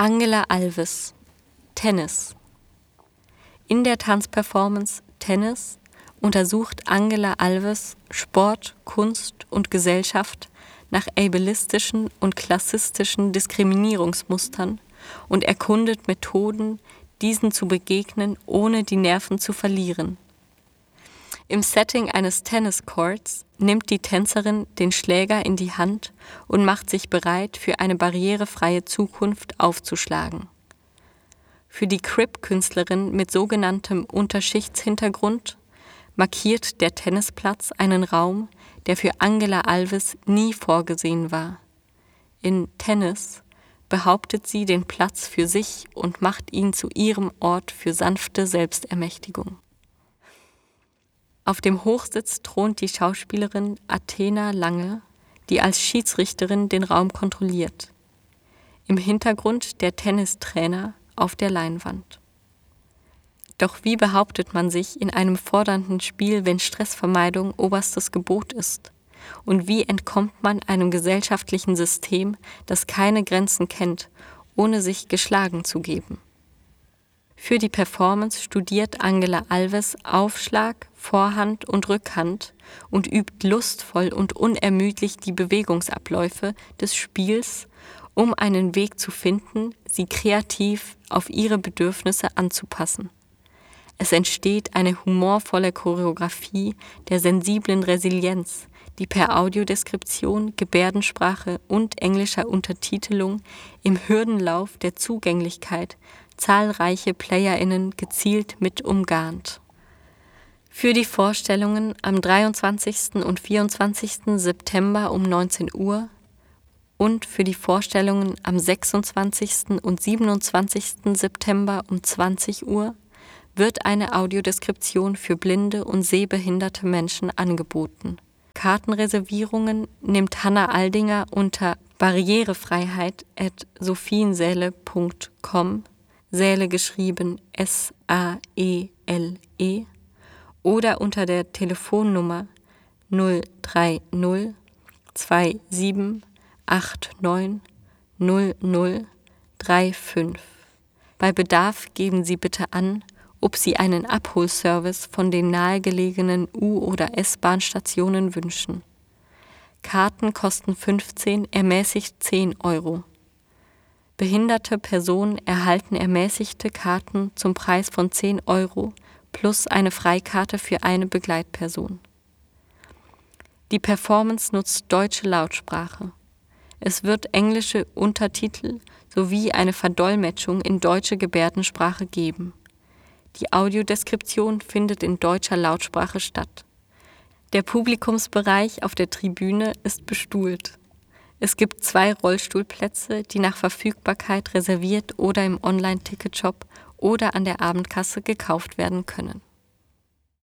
Angela Alves Tennis In der Tanzperformance Tennis untersucht Angela Alves Sport, Kunst und Gesellschaft nach ableistischen und klassistischen Diskriminierungsmustern und erkundet Methoden, diesen zu begegnen, ohne die Nerven zu verlieren. Im Setting eines Tenniscourts nimmt die Tänzerin den Schläger in die Hand und macht sich bereit, für eine barrierefreie Zukunft aufzuschlagen. Für die Crip-Künstlerin mit sogenanntem Unterschichtshintergrund markiert der Tennisplatz einen Raum, der für Angela Alves nie vorgesehen war. In Tennis behauptet sie den Platz für sich und macht ihn zu ihrem Ort für sanfte Selbstermächtigung. Auf dem Hochsitz thront die Schauspielerin Athena Lange, die als Schiedsrichterin den Raum kontrolliert. Im Hintergrund der Tennistrainer auf der Leinwand. Doch wie behauptet man sich in einem fordernden Spiel, wenn Stressvermeidung oberstes Gebot ist? Und wie entkommt man einem gesellschaftlichen System, das keine Grenzen kennt, ohne sich geschlagen zu geben? Für die Performance studiert Angela Alves Aufschlag, Vorhand und Rückhand und übt lustvoll und unermüdlich die Bewegungsabläufe des Spiels, um einen Weg zu finden, sie kreativ auf ihre Bedürfnisse anzupassen. Es entsteht eine humorvolle Choreografie der sensiblen Resilienz, die per Audiodeskription, Gebärdensprache und englischer Untertitelung im Hürdenlauf der Zugänglichkeit zahlreiche PlayerInnen gezielt mit umgarnt. Für die Vorstellungen am 23. und 24. September um 19 Uhr und für die Vorstellungen am 26. und 27. September um 20 Uhr wird eine Audiodeskription für blinde und sehbehinderte Menschen angeboten. Kartenreservierungen nimmt Hanna Aldinger unter barrierefreiheit at sophiensäle.com Säle geschrieben S-A-E-L-E -E, oder unter der Telefonnummer 030 27 89 0035. Bei Bedarf geben Sie bitte an, ob Sie einen Abholservice von den nahegelegenen U- oder S-Bahn-Stationen wünschen. Karten kosten 15, ermäßigt 10 Euro. Behinderte Personen erhalten ermäßigte Karten zum Preis von 10 Euro plus eine Freikarte für eine Begleitperson. Die Performance nutzt deutsche Lautsprache. Es wird englische Untertitel sowie eine Verdolmetschung in deutsche Gebärdensprache geben. Die Audiodeskription findet in deutscher Lautsprache statt. Der Publikumsbereich auf der Tribüne ist bestuhlt. Es gibt zwei Rollstuhlplätze, die nach Verfügbarkeit reserviert oder im Online-Ticketshop oder an der Abendkasse gekauft werden können.